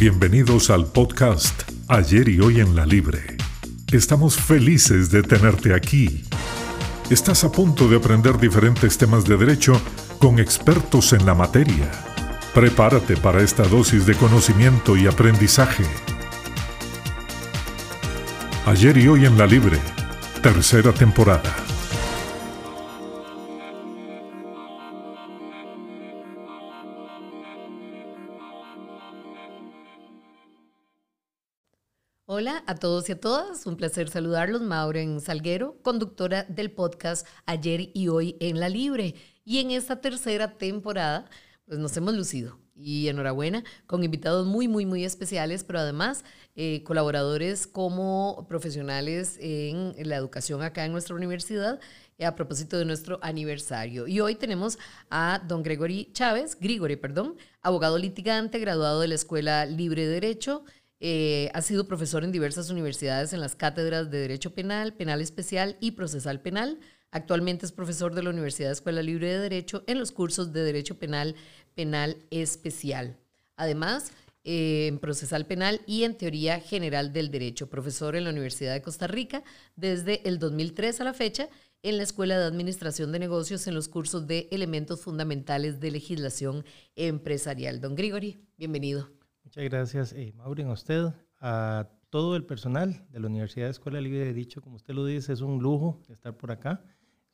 Bienvenidos al podcast Ayer y Hoy en la Libre. Estamos felices de tenerte aquí. Estás a punto de aprender diferentes temas de derecho con expertos en la materia. Prepárate para esta dosis de conocimiento y aprendizaje. Ayer y Hoy en la Libre, tercera temporada. Hola a todos y a todas, un placer saludarlos. Mauren Salguero, conductora del podcast Ayer y Hoy en la Libre. Y en esta tercera temporada, pues nos hemos lucido. Y enhorabuena, con invitados muy, muy, muy especiales, pero además eh, colaboradores como profesionales en la educación acá en nuestra universidad eh, a propósito de nuestro aniversario. Y hoy tenemos a don Gregory Chávez, Grigori, perdón, abogado litigante, graduado de la Escuela Libre de Derecho, eh, ha sido profesor en diversas universidades en las cátedras de Derecho Penal, Penal Especial y Procesal Penal. Actualmente es profesor de la Universidad Escuela Libre de Derecho en los cursos de Derecho Penal, Penal Especial. Además, eh, en Procesal Penal y en Teoría General del Derecho, profesor en la Universidad de Costa Rica desde el 2003 a la fecha en la Escuela de Administración de Negocios en los cursos de Elementos Fundamentales de Legislación Empresarial. Don Grigori, bienvenido. Muchas gracias, eh, Maureen, a usted, a todo el personal de la Universidad de Escuela Libre de Dicho. Como usted lo dice, es un lujo estar por acá,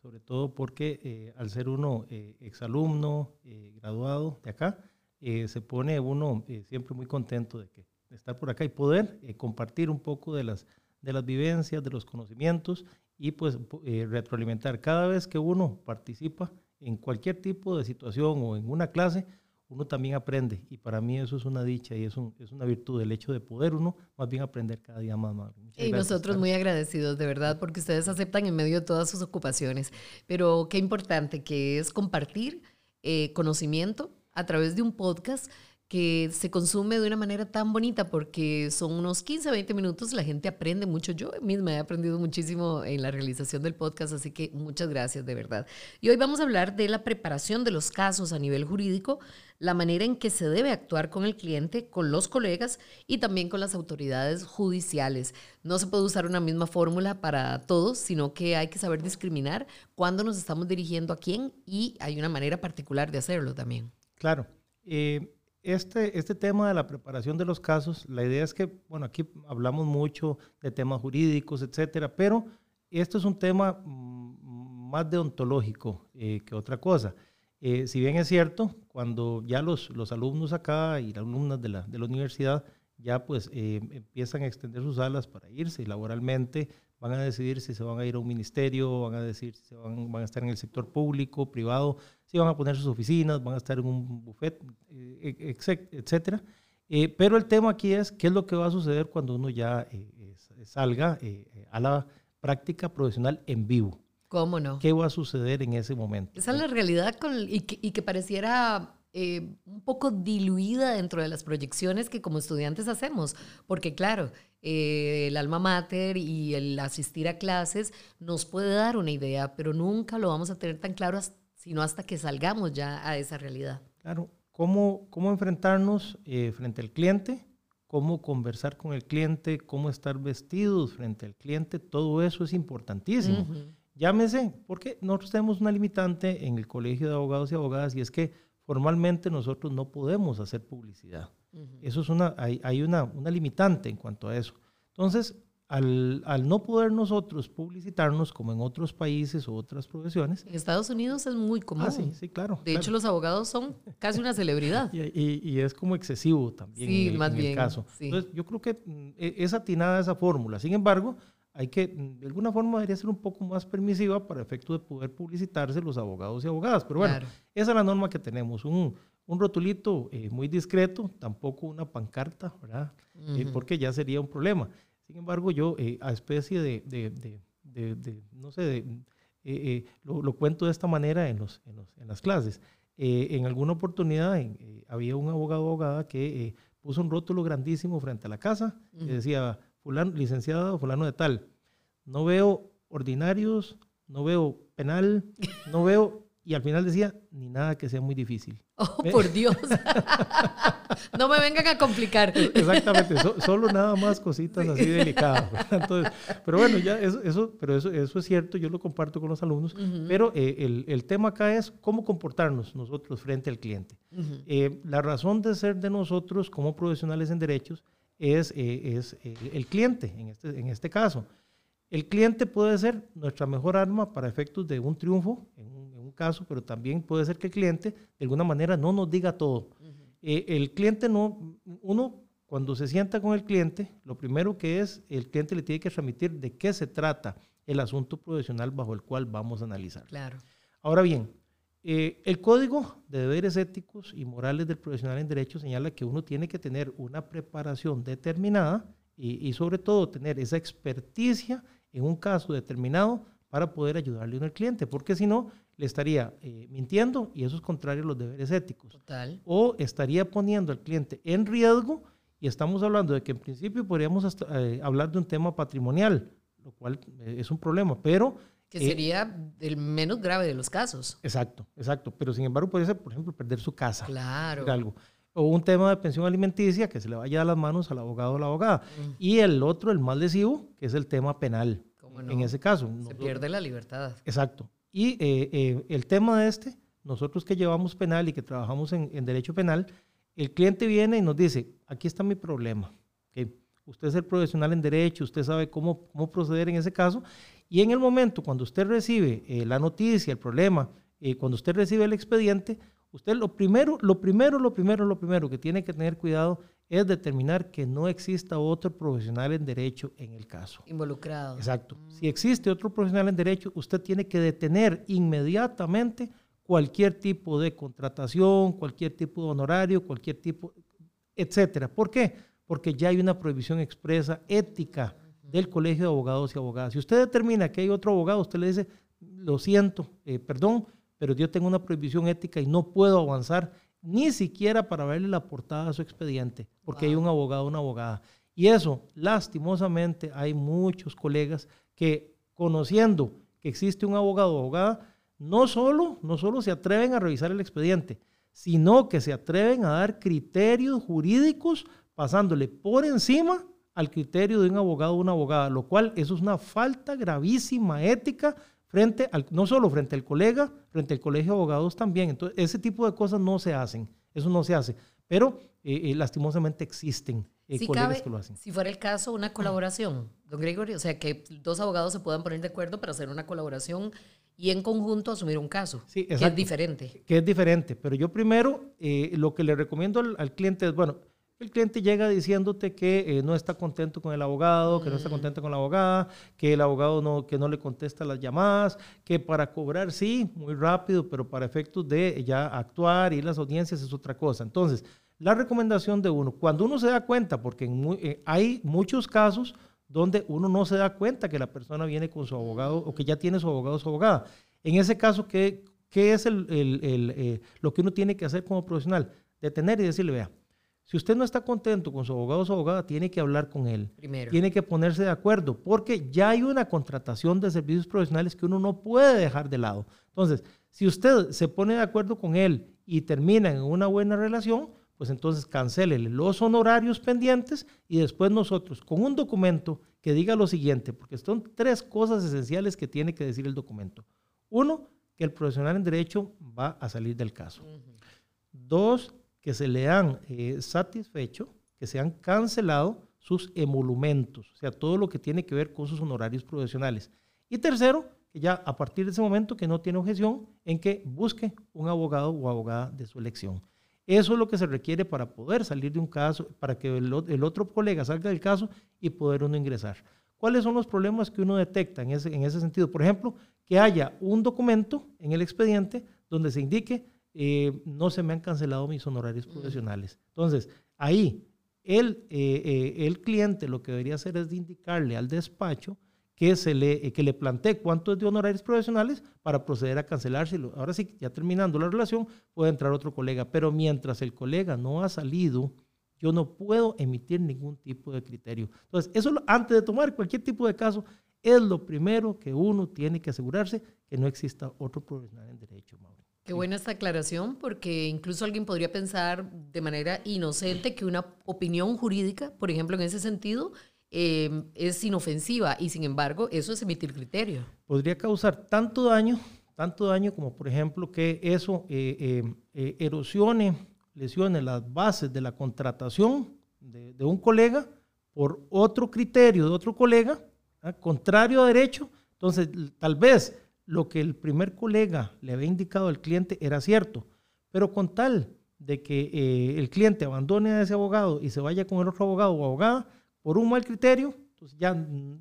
sobre todo porque eh, al ser uno eh, exalumno, eh, graduado de acá, se pone uno siempre muy contento de, que, estar por acá y poder compartir un poco de las, de las vivencias, de los conocimientos y pues retroalimentar. Cada vez que uno participa en cualquier tipo de situación o en una clase, uno también aprende y para mí eso es una dicha y es, es una virtud el hecho de poder uno más bien aprender cada día más. y nosotros muy agradecidos de verdad porque ustedes aceptan en medio de todas sus ocupaciones, pero qué importante que es compartir eh, conocimiento a través de un podcast que se consume de una manera tan bonita porque son unos 15, 20 minutos, la gente aprende mucho. Yo misma he aprendido muchísimo en la realización del podcast, así que muchas gracias de verdad. Y hoy vamos a hablar de la preparación de los casos a nivel jurídico, la manera en que se debe actuar con el cliente, con los colegas y también con las autoridades judiciales. No se puede usar una misma fórmula para todos, sino que hay que saber discriminar cuándo nos estamos dirigiendo a quién y hay una manera particular de hacerlo también. Claro. Eh, este, este tema de la preparación de los casos, la idea es que, bueno, aquí hablamos mucho de temas jurídicos, etcétera, pero esto es un tema mm, más deontológico eh, que otra cosa. Eh, si bien es cierto, cuando ya los, los alumnos acá y las alumnas de la, de la universidad ya pues eh, empiezan a extender sus alas para irse laboralmente, van a decidir si se van a ir a un ministerio, van a decidir si se van, van a estar en el sector público, privado, si van a poner sus oficinas, van a estar en un buffet, eh, etcétera. Eh, pero el tema aquí es qué es lo que va a suceder cuando uno ya eh, salga a la práctica profesional en vivo. ¿Cómo no? ¿Qué va a suceder en ese momento? Esa es la realidad con, y, que, y que pareciera un poco diluida dentro de las proyecciones que como estudiantes hacemos, porque claro, el alma mater y el asistir a clases nos puede dar una idea, pero nunca lo vamos a tener tan claro sino hasta que salgamos ya a esa realidad. Claro, cómo, cómo enfrentarnos eh, frente al cliente, cómo conversar con el cliente, cómo estar vestidos frente al cliente, todo eso es importantísimo. Llámese, porque nosotros tenemos una limitante en el Colegio de Abogados y Abogadas y es que formalmente nosotros no podemos hacer publicidad. Eso es una, hay, hay una, una, limitante en cuanto a eso. Entonces, al, no poder nosotros publicitarnos como en otros países o otras profesiones. En Estados Unidos es muy común. Ah, sí, sí, claro. De hecho, los abogados son casi una celebridad. y, es como excesivo también sí, en, más en bien, el caso. Entonces, yo creo que mm, e, es atinada esa fórmula. Sin embargo, hay que, mm, de alguna forma, debería ser un poco más permisiva para efecto de poder publicitarse los abogados y abogadas. Pero bueno, esa es la norma que tenemos. Un, un rotulito eh, muy discreto, tampoco una pancarta, ¿verdad? Eh, porque ya sería un problema. Sin embargo, yo eh, a especie de, de, de, de no sé, eh, eh, lo, lo, cuento de esta manera en, los, en, los, en las clases. en alguna oportunidad había un abogado o abogada que puso un rótulo grandísimo frente a la casa y decía, fulano, licenciado fulano de tal, no veo ordinarios, no veo penal, no veo y al final decía, ni nada que sea muy difícil. Oh, por Dios. no me vengan a complicar. Exactamente, solo nada más cositas así delicadas. Entonces, pero bueno, ya eso, eso, pero eso, eso es cierto, yo lo comparto con los alumnos, pero eh, el, el, tema acá es cómo comportarnos nosotros frente al cliente. Eh, la razón de ser de nosotros como profesionales en derechos es, eh, es el cliente, en este, en este caso. El cliente puede ser nuestra mejor arma para efectos de un triunfo, en un, caso, pero también puede ser que el cliente de alguna manera no nos diga todo. Eh, el cliente no, uno cuando se sienta con el cliente, lo primero que es, el cliente le tiene que transmitir de qué se trata el asunto profesional bajo el cual vamos a analizar. Claro. Ahora bien, eh, el código de deberes éticos y morales del profesional en derecho señala que uno tiene que tener una preparación determinada y, y sobre todo tener esa experticia en un caso determinado para poder ayudarle al cliente, porque si no, le estaría eh, mintiendo y eso es contrario a los deberes éticos. Total. O estaría poniendo al cliente en riesgo y estamos hablando de que en principio podríamos eh, hablar de un tema patrimonial, lo cual es un problema, pero... Que sería el menos grave de los casos. Exacto, exacto. Pero sin embargo podría ser, por ejemplo, perder su casa. Claro. Algo. O un tema de pensión alimenticia que se le vaya a las manos al abogado o la abogada. Mm. Y el otro, el más lesivo, que es el tema penal. En ese caso. Se pierde la libertad. Exacto. Y eh, eh, el tema de este, nosotros que llevamos penal y que trabajamos en, derecho penal, el cliente viene y nos dice, aquí está mi problema. Usted es el profesional en derecho, usted sabe cómo, cómo proceder en ese caso. Y en el momento cuando usted recibe eh, la noticia, el problema, cuando usted recibe el expediente, usted lo primero, lo primero, lo primero, lo primero que tiene que tener cuidado es determinar que no exista otro profesional en derecho en el caso. Involucrado. Exacto. Mm. Si existe otro profesional en derecho, usted tiene que detener inmediatamente cualquier tipo de contratación, cualquier tipo de honorario, cualquier tipo, etcétera. ¿Por qué? Porque ya hay una prohibición expresa ética del Colegio de Abogados y Abogadas. Si usted determina que hay otro abogado, usted le dice, lo siento, eh, perdón, pero yo tengo una prohibición ética y no puedo avanzar ni siquiera para verle la portada a su expediente, porque hay un abogado o una abogada. Y eso, lastimosamente, hay muchos colegas que conociendo que existe un abogado o abogada, no solo, no solo se atreven a revisar el expediente, sino que se atreven a dar criterios jurídicos pasándole por encima al criterio de un abogado o una abogada, lo cual eso es una falta gravísima ética frente al, no solo frente al colega, frente al colegio de abogados también. Entonces, ese tipo de cosas no se hacen, eso no se hace, pero eh, eh, lastimosamente existen eh, colegas que lo hacen. Si fuera el caso, una colaboración, don Gregorio, o sea, que dos abogados se puedan poner de acuerdo para hacer una colaboración y en conjunto asumir un caso, sí, que es diferente. Que es diferente, pero yo primero lo que le recomiendo al cliente es, bueno, el cliente llega diciéndote que eh, no está contento con el abogado, que no está mm. contento con la abogada, que el abogado no, que no le contesta las llamadas, que para cobrar sí, muy rápido, pero para efectos de ya actuar y las audiencias es otra cosa. Entonces, la recomendación de uno, cuando uno se da cuenta, porque eh, hay muchos casos donde uno no se da cuenta que la persona viene con su abogado o que ya tiene su abogado o su abogada. En ese caso, ¿qué, qué es el, eh, lo que uno tiene que hacer como profesional? Detener y decirle, vea, si usted no está contento con su abogado o su abogada, tiene que hablar con él. Primero. Tiene que ponerse de acuerdo, porque ya hay una contratación de servicios profesionales que uno no puede dejar de lado. Entonces, si usted se pone de acuerdo con él y termina en una buena relación, pues entonces cancele los honorarios pendientes y después nosotros con un documento que diga lo siguiente, porque son tres cosas esenciales que tiene que decir el documento. Uno, que el profesional en derecho va a salir del caso. Dos, que se le han eh, satisfecho, que se han cancelado sus emolumentos, o sea, todo lo que tiene que ver con sus honorarios profesionales. Y tercero, que ya a partir de ese momento que no tiene objeción en que busque un abogado o abogada de su elección. Eso es lo que se requiere para poder salir de un caso, para que el, otro colega salga del caso y poder uno ingresar. ¿Cuáles son los problemas que uno detecta en ese, en ese sentido? Por ejemplo, que haya un documento en el expediente donde se indique eh, no se me han cancelado mis honorarios mm. profesionales. Entonces, ahí el, eh, eh, el cliente lo que debería hacer es indicarle al despacho que, se le, que le plantee cuánto es de honorarios profesionales para proceder a cancelárselo. Ahora sí, ya terminando la relación, puede entrar otro colega, pero mientras el colega no ha salido, yo no puedo emitir ningún tipo de criterio. Entonces, eso antes de tomar cualquier tipo de caso, es lo primero que uno tiene que asegurarse que no exista otro profesional en derecho, Mauro. Qué buena esta aclaración, porque incluso alguien podría pensar de manera inocente que una opinión jurídica, por ejemplo, en ese sentido, eh, es inofensiva y sin embargo eso es emitir criterio. Podría causar tanto daño, tanto daño como por ejemplo que eso eh, eh, erosione, lesione las bases de la contratación de, de, un colega por otro criterio de otro colega, ¿ah? contrario a derecho. Entonces, tal vez lo que el primer colega le había indicado al cliente era cierto, pero con tal de que eh, el cliente abandone a ese abogado y se vaya con el otro abogado o abogada por un mal criterio, pues ya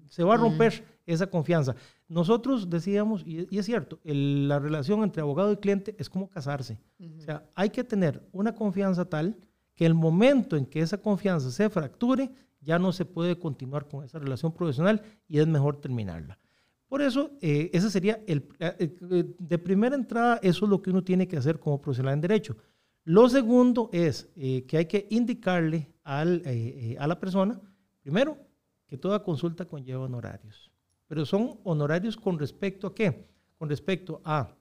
se va a romper esa confianza. Nosotros decíamos, y, es cierto, la relación entre abogado y cliente es como casarse. O sea, hay que tener una confianza tal que el momento en que esa confianza se fracture, ya no se puede continuar con esa relación profesional y es mejor terminarla. Por eso, eh, sería el, eh, eh, de primera entrada, eso es lo que uno tiene que hacer como profesional en derecho. Lo segundo es que hay que indicarle al, a la persona, primero, que toda consulta conlleva honorarios. Pero son honorarios con respecto a qué? Con respecto a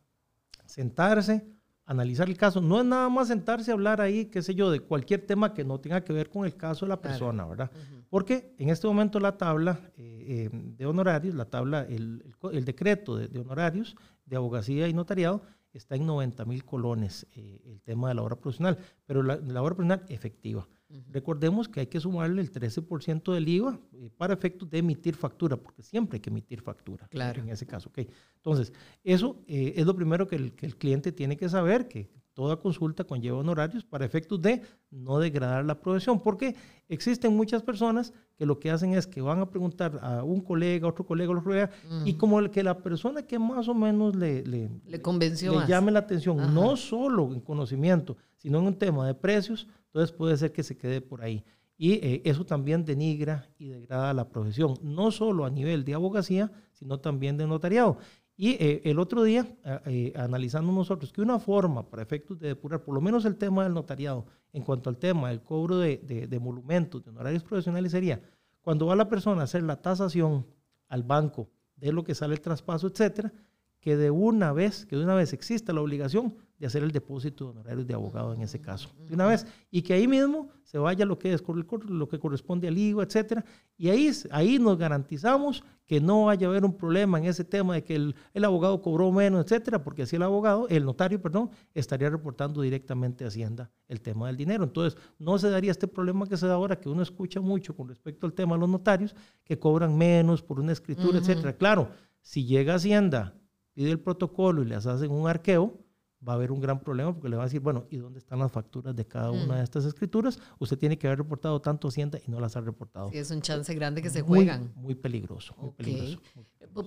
sentarse, analizar el caso. No es nada más sentarse a hablar ahí, qué sé yo, de cualquier tema que no tenga que ver con el caso de la persona, ¿verdad? Porque en este momento la tabla eh, eh, de honorarios, la tabla, el, el, decreto de, honorarios de abogacía y notariado está en 90 mil colones, eh, el tema de la obra profesional, pero la, la obra profesional efectiva. Recordemos que hay que sumarle el 13% del IVA para efectos de emitir factura, porque siempre hay que emitir factura. Claro. En ese caso, ok. Entonces, eso es lo primero que el, que el cliente tiene que saber, que toda consulta conlleva honorarios para efectos de no degradar la profesión, porque existen muchas personas que lo que hacen es que van a preguntar a un colega, a otro colega, a otro colega, y como el que la persona que más o menos le, le, le convenció le llame la atención, no solo en conocimiento, sino en un tema de precios, entonces puede ser que se quede por ahí. Y eh, eso también denigra y degrada la profesión, no solo a nivel de abogacía, sino también de notariado. Y eh, el otro día, eh, analizando nosotros que una forma para efectos de depurar, por lo menos el tema del notariado, en cuanto al tema del cobro de, de, de monumentos, de honorarios profesionales, sería cuando va la persona a hacer la tasación al banco de lo que sale el traspaso, etcétera, que de una vez, que de una vez exista la obligación de hacer el depósito de honorarios de abogado en ese caso, de una vez, y que ahí mismo se vaya lo que, es, lo que corresponde al IVA, etcétera, y ahí, ahí nos garantizamos que no vaya a haber un problema en ese tema de que el, el, abogado cobró menos, etcétera, porque así el abogado, el notario, perdón, estaría reportando directamente a Hacienda el tema del dinero. Entonces, no se daría este problema que se da ahora, que uno escucha mucho con respecto al tema de los notarios, que cobran menos por una escritura, etcétera. Claro, si llega Hacienda, pide el protocolo y les hacen un arqueo, va a haber un gran problema porque le va a decir, bueno, ¿y dónde están las facturas de cada una de mm. estas escrituras? Usted tiene que haber reportado tanto Hacienda y no las ha reportado. Sí, es un chance grande que se juegan. Muy peligroso, muy peligroso,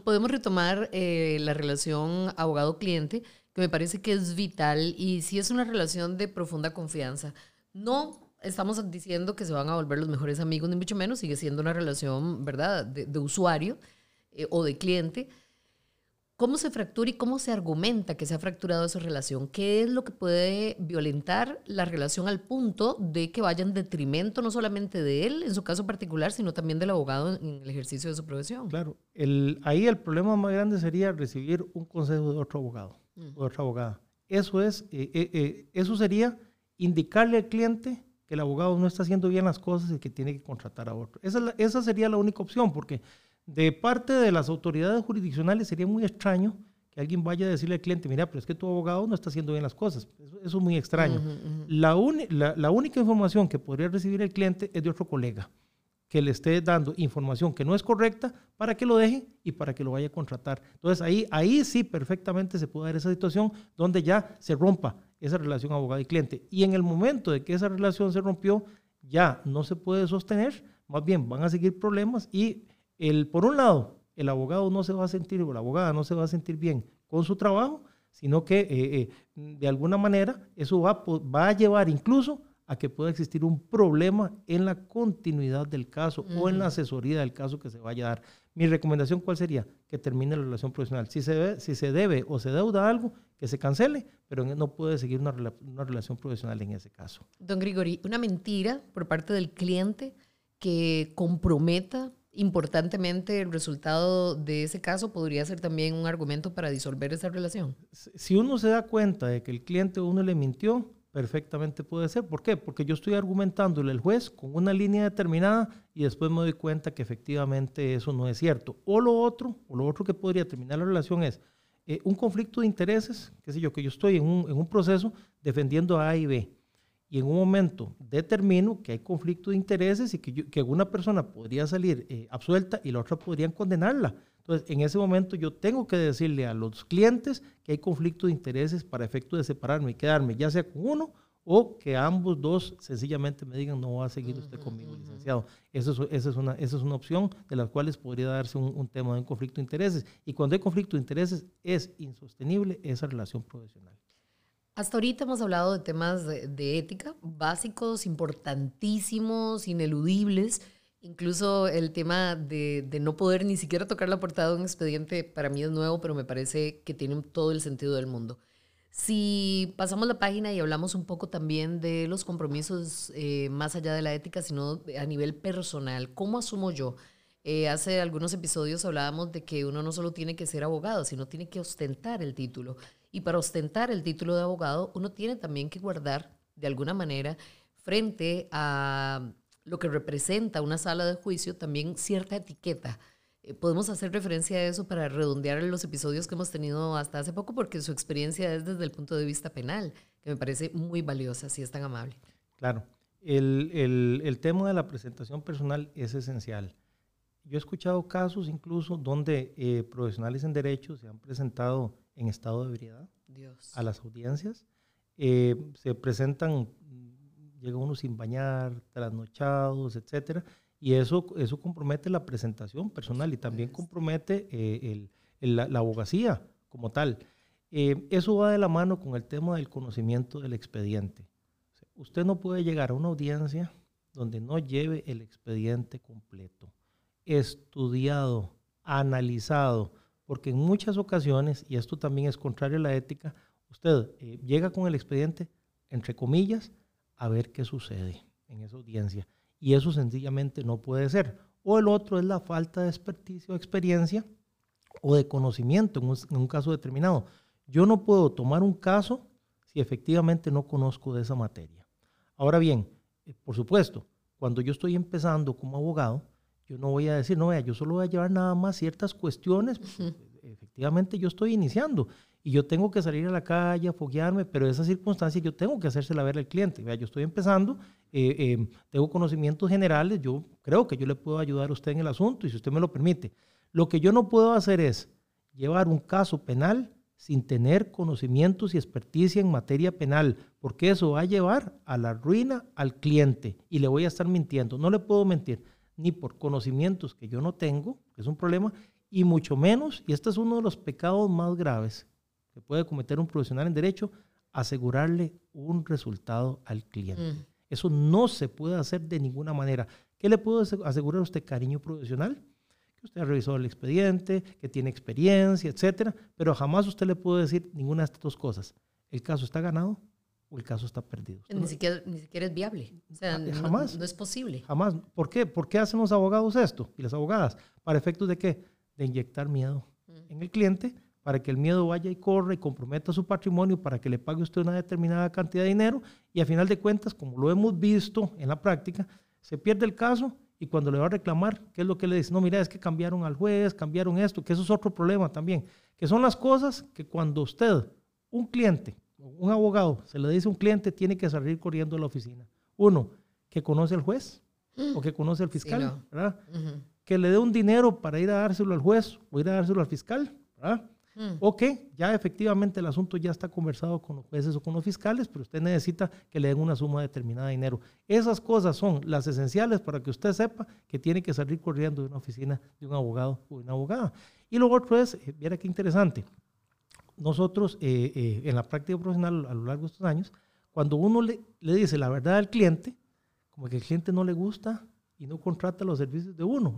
Podemos retomar eh, la relación abogado-cliente, que me parece que es vital y sí es una relación de profunda confianza. No estamos diciendo que se van a volver los mejores amigos, ni mucho menos, sigue siendo una relación, ¿verdad?, de, usuario eh, o de cliente, ¿Cómo se fractura y cómo se argumenta que se ha fracturado esa relación? ¿Qué es lo que puede violentar la relación al punto de que vaya en detrimento no solamente de él, en su caso particular, sino también del abogado en el ejercicio de su profesión? Claro, el, ahí el problema más grande sería recibir un consejo de otro abogado mm. o otra abogada. Eso, es, eh, eh, eh, eso sería indicarle al cliente que el abogado no está haciendo bien las cosas y que tiene que contratar a otro. Esa, esa sería la única opción, porque de parte de las autoridades jurisdiccionales sería muy extraño que alguien vaya a decirle al cliente, mira, pero es que tu abogado no está haciendo bien las cosas. Eso, es muy extraño. La, la, única información que podría recibir el cliente es de otro colega que le esté dando información que no es correcta para que lo deje y para que lo vaya a contratar. Entonces ahí, ahí sí perfectamente se puede dar esa situación donde ya se rompa esa relación abogado y cliente. Y en el momento de que esa relación se rompió, ya no se puede sostener, más bien van a seguir problemas y el, por un lado, el abogado no se va a sentir, o la abogada no se va a sentir bien con su trabajo, sino que eh, eh, de alguna manera eso va, va, a llevar incluso a que pueda existir un problema en la continuidad del caso o en la asesoría del caso que se vaya a dar. Mi recomendación, ¿cuál sería? Que termine la relación profesional. Si se, debe, si se debe o se deuda algo, que se cancele, pero no puede seguir una, una relación profesional en ese caso. Don Grigori, una mentira por parte del cliente que comprometa importantemente el resultado de ese caso podría ser también un argumento para disolver esa relación. Si uno se da cuenta de que el cliente uno le mintió, perfectamente puede ser. ¿Por qué? Porque yo estoy argumentándole al juez con una línea determinada y después me doy cuenta que efectivamente eso no es cierto. O lo otro, o lo otro que podría terminar la relación es eh, un conflicto de intereses, qué sé yo, que yo estoy en un, en un proceso defendiendo a A y B y en un momento determino que hay conflicto de intereses y que, que una persona podría salir eh, absuelta y la otra podrían condenarla. Entonces, en ese momento yo tengo que decirle a los clientes que hay conflicto de intereses para efecto de separarme y quedarme ya sea con uno o que ambos dos sencillamente me digan no va a seguir usted conmigo, licenciado. Eso es, esa, es una, esa es una opción de las cuales podría darse un, un tema de un conflicto de intereses. Y cuando hay conflicto de intereses es insostenible esa relación profesional. Hasta ahorita hemos hablado de temas de, ética básicos, importantísimos, ineludibles. Incluso el tema de, no poder ni siquiera tocar la portada de un expediente para mí es nuevo, pero me parece que tiene todo el sentido del mundo. Si pasamos la página y hablamos un poco también de los compromisos eh, más allá de la ética, sino a nivel personal, ¿cómo asumo yo? Eh, hace algunos episodios hablábamos de que uno no solo tiene que ser abogado, sino tiene que ostentar el título. Y para ostentar el título de abogado, uno tiene también que guardar, de alguna manera, frente a lo que representa una sala de juicio, también cierta etiqueta. Eh, podemos hacer referencia a eso para redondear los episodios que hemos tenido hasta hace poco, porque su experiencia es desde el punto de vista penal, que me parece muy valiosa, si es tan amable. Claro, el, el, el tema de la presentación personal es esencial. Yo he escuchado casos incluso donde eh, profesionales en derecho se han presentado en estado de ebriedad a las audiencias. Eh, se presentan, llega uno sin bañar, trasnochados, etcétera, y eso, eso compromete la presentación personal y también compromete eh, el, la, abogacía como tal. eso va de la mano con el tema del conocimiento del expediente. Usted no puede llegar a una audiencia donde no lleve el expediente completo estudiado, analizado, porque en muchas ocasiones, y esto también es contrario a la ética, usted eh, llega con el expediente, entre comillas, a ver qué sucede en esa audiencia. Y eso sencillamente no puede ser. O el otro es la falta de experticia o experiencia o de conocimiento en un, en un caso determinado. Yo no puedo tomar un caso si efectivamente no conozco de esa materia. Ahora bien, eh, por supuesto, cuando yo estoy empezando como abogado, yo no voy a decir, no, vea, yo solo voy a llevar nada más ciertas cuestiones. Efectivamente, yo estoy iniciando y yo tengo que salir a la calle a foguearme, pero esa circunstancia yo tengo que hacérsela ver al cliente. Vea, yo estoy empezando, eh, eh, tengo conocimientos generales, yo creo que yo le puedo ayudar a usted en el asunto y si usted me lo permite. Lo que yo no puedo hacer es llevar un caso penal sin tener conocimientos y experticia en materia penal, porque eso va a llevar a la ruina al cliente y le voy a estar mintiendo. No le puedo mentir ni por conocimientos que yo no tengo, que es un problema, y mucho menos, y este es uno de los pecados más graves que puede cometer un profesional en derecho, asegurarle un resultado al cliente. Mm. Eso no se puede hacer de ninguna manera. ¿Qué le puedo asegurar a usted, cariño profesional? Que usted ha revisado el expediente, que tiene experiencia, etcétera, pero jamás usted le puede decir ninguna de estas dos cosas. El caso está ganado el caso está perdido. Ni siquiera, ni siquiera es viable. O sea, ah, jamás. No, es posible. Jamás. ¿Por qué? ¿Por qué hacen los abogados esto y las abogadas? ¿Para efectos de qué? De inyectar miedo mm. en el cliente para que el miedo vaya y corra y comprometa su patrimonio para que le pague usted una determinada cantidad de dinero y a final de cuentas, como lo hemos visto en la práctica, se pierde el caso y cuando le va a reclamar, ¿qué es lo que le dice? No, mira, es que cambiaron al juez, cambiaron esto, que eso es otro problema también, que son las cosas que cuando usted, un cliente, un abogado se le dice a un cliente, tiene que salir corriendo a la oficina. Uno, que conoce al juez o que conoce al fiscal, ¿verdad? Que le dé un dinero para ir a dárselo al juez o ir a dárselo al fiscal, ¿verdad? Mm. O que ya efectivamente el asunto ya está conversado con los jueces o con los fiscales, pero usted necesita que le den una suma determinada de dinero. Esas cosas son las esenciales para que usted sepa que tiene que salir corriendo de una oficina de un abogado o de una abogada. Y lo otro es, eh, mira qué interesante, nosotros eh, eh, en la práctica profesional a lo largo de estos años, cuando uno le, le, dice la verdad al cliente, como que el cliente no le gusta y no contrata los servicios de uno.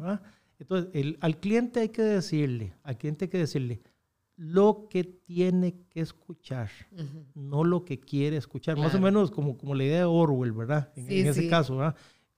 Entonces, el, al cliente hay que decirle, al cliente hay que decirle lo que tiene que escuchar, no lo que quiere escuchar. Más o menos como, como la idea de Orwell, ¿verdad? En, ese caso, ¿verdad?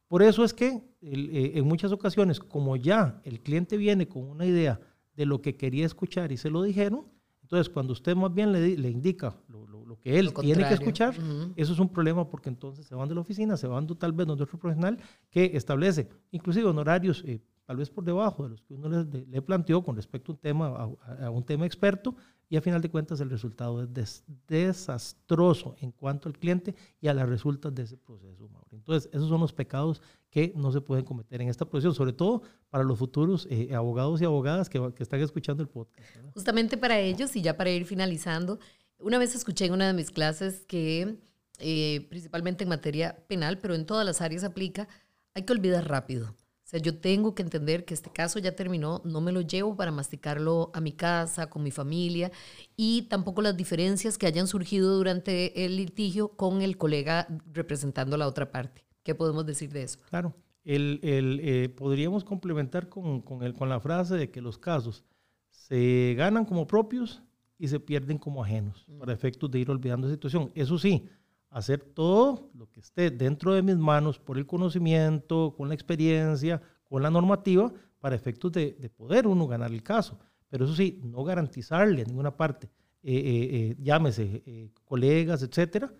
Por eso es que eh, en muchas ocasiones, como ya el cliente viene con una idea de lo que quería escuchar y se lo dijeron, entonces cuando usted más bien le, le indica lo, lo, que él tiene que escuchar, eso es un problema porque entonces se van de la oficina, se van tal vez donde otro profesional que establece inclusive honorarios eh, tal vez por debajo de los que uno le, planteó con respecto a un tema, a, un tema experto, y a final de cuentas el resultado es desastroso en cuanto al cliente y a las resultas de ese proceso. Entonces, esos son los pecados que no se pueden cometer en esta profesión, sobre todo para los futuros eh, abogados y abogadas que, que, están escuchando el podcast. Justamente para ellos, y ya para ir finalizando, una vez escuché en una de mis clases que, eh, principalmente en materia penal, pero en todas las áreas aplica, hay que olvidar rápido. O sea, yo tengo que entender que este caso ya terminó, no me lo llevo para masticarlo a mi casa, con mi familia, y tampoco las diferencias que hayan surgido durante el litigio con el colega representando la otra parte. ¿Qué podemos decir de eso? Claro, el, el, eh, podríamos complementar con, con, el, con la frase de que los casos se ganan como propios y se pierden como ajenos, para efectos de ir olvidando la situación. Eso sí, hacer todo lo que esté dentro de mis manos por el conocimiento, con la experiencia, con la normativa, para efectos de, poder uno ganar el caso. Pero eso sí, no garantizarle a ninguna parte, eh, eh, eh, llámese colegas, etcétera,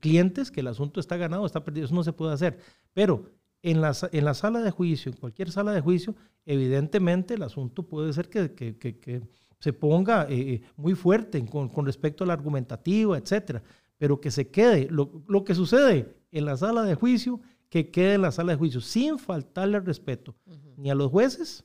clientes, que el asunto está ganado, está perdido, eso no se puede hacer. Pero en la, en la sala de juicio, en cualquier sala de juicio, evidentemente el asunto puede ser que, que, que, se ponga muy fuerte con, con respecto a la argumentativa, etcétera pero que se quede lo, lo, que sucede en la sala de juicio, que quede en la sala de juicio, sin faltarle respeto ni a los jueces,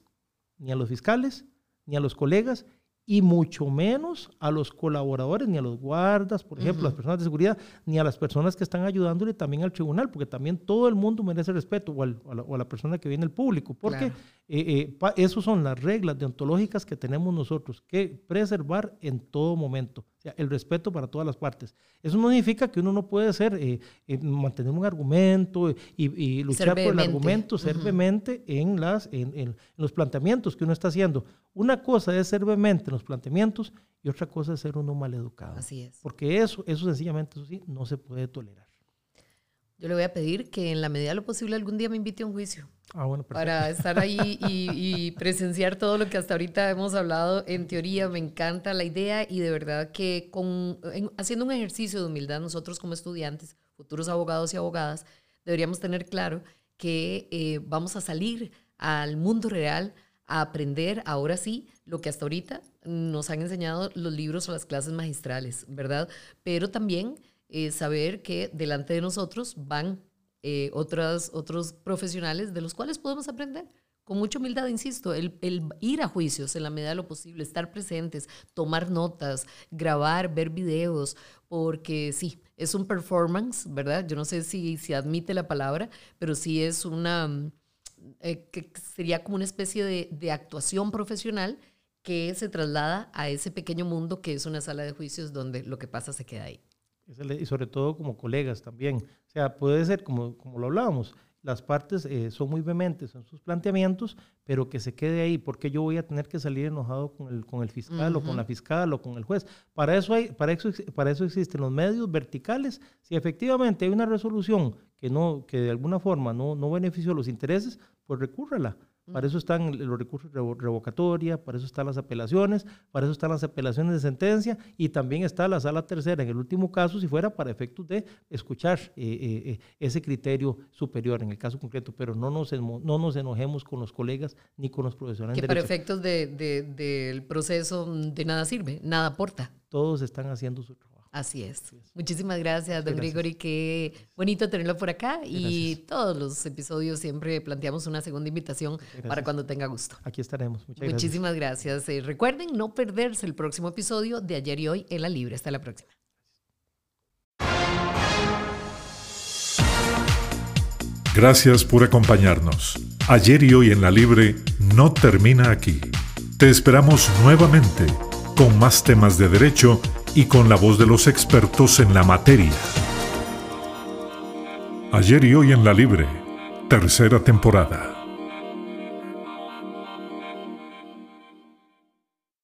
ni a los fiscales, ni a los colegas, y mucho menos a los colaboradores, ni a los guardas, por ejemplo, las personas de seguridad, ni a las personas que están ayudándole también al tribunal, porque también todo el mundo merece respeto, o, a, la, persona que viene el público, porque eh, eh esas son las reglas deontológicas que tenemos nosotros que preservar en todo momento el respeto para todas las partes. Eso no significa que uno no puede ser, eh, eh, mantener un argumento y, luchar por el argumento, ser en, las, en, los planteamientos que uno está haciendo. Una cosa es ser vehemente en los planteamientos y otra cosa es ser uno maleducado. Así es. Porque eso, eso sencillamente, eso sí, no se puede tolerar. Yo le voy a pedir que en la medida de lo posible algún día me invite a un juicio. Ah, bueno, para estar ahí y, presenciar todo lo que hasta ahorita hemos hablado. En teoría me encanta la idea y de verdad que con, haciendo un ejercicio de humildad nosotros como estudiantes, futuros abogados y abogadas, deberíamos tener claro que eh, vamos a salir al mundo real a aprender ahora sí lo que hasta ahorita nos han enseñado los libros o las clases magistrales, ¿verdad? Pero también eh, saber que delante de nosotros van eh, otras, otros profesionales de los cuales podemos aprender. Con mucha humildad, insisto, el, el, ir a juicios en la medida de lo posible, estar presentes, tomar notas, grabar, ver videos, porque sí, es un performance, ¿verdad? Yo no sé si se admite la palabra, pero sí es una, eh, que sería como una especie de, de actuación profesional que se traslada a ese pequeño mundo que es una sala de juicios donde lo que pasa se queda ahí y sobre todo como colegas también. O sea, puede ser, como, como lo hablábamos, las partes eh, son muy vehementes en sus planteamientos, pero que se quede ahí, porque yo voy a tener que salir enojado con el, con el fiscal o con la fiscal o con el juez. Para eso, hay, para, eso, para eso existen los medios verticales. Si efectivamente hay una resolución que, no, que de alguna forma no, no benefició los intereses, pues recúrrala. Para eso están los recursos de revocatoria, para eso están las apelaciones, para eso están las apelaciones de sentencia y también está la sala tercera en el último caso, si fuera para efectos de escuchar eh, eh, eh, ese criterio superior en el caso concreto, pero no nos, no nos enojemos con los colegas ni con los profesionales. Que para efectos del de, proceso de nada sirve, nada aporta. Todos están haciendo su trabajo. Así es. Muchísimas gracias, don Grigori. Qué bonito tenerlo por acá. Y todos los episodios siempre planteamos una segunda invitación para cuando tenga gusto. Aquí estaremos. Muchas Muchísimas gracias. Eh, recuerden no perderse el próximo episodio de ayer y hoy en la Libre. Hasta la próxima. Gracias por acompañarnos. Ayer y hoy en la Libre no termina aquí. Te esperamos nuevamente con más temas de derecho y con la voz de los expertos en la materia. Ayer y hoy en la Libre, tercera temporada.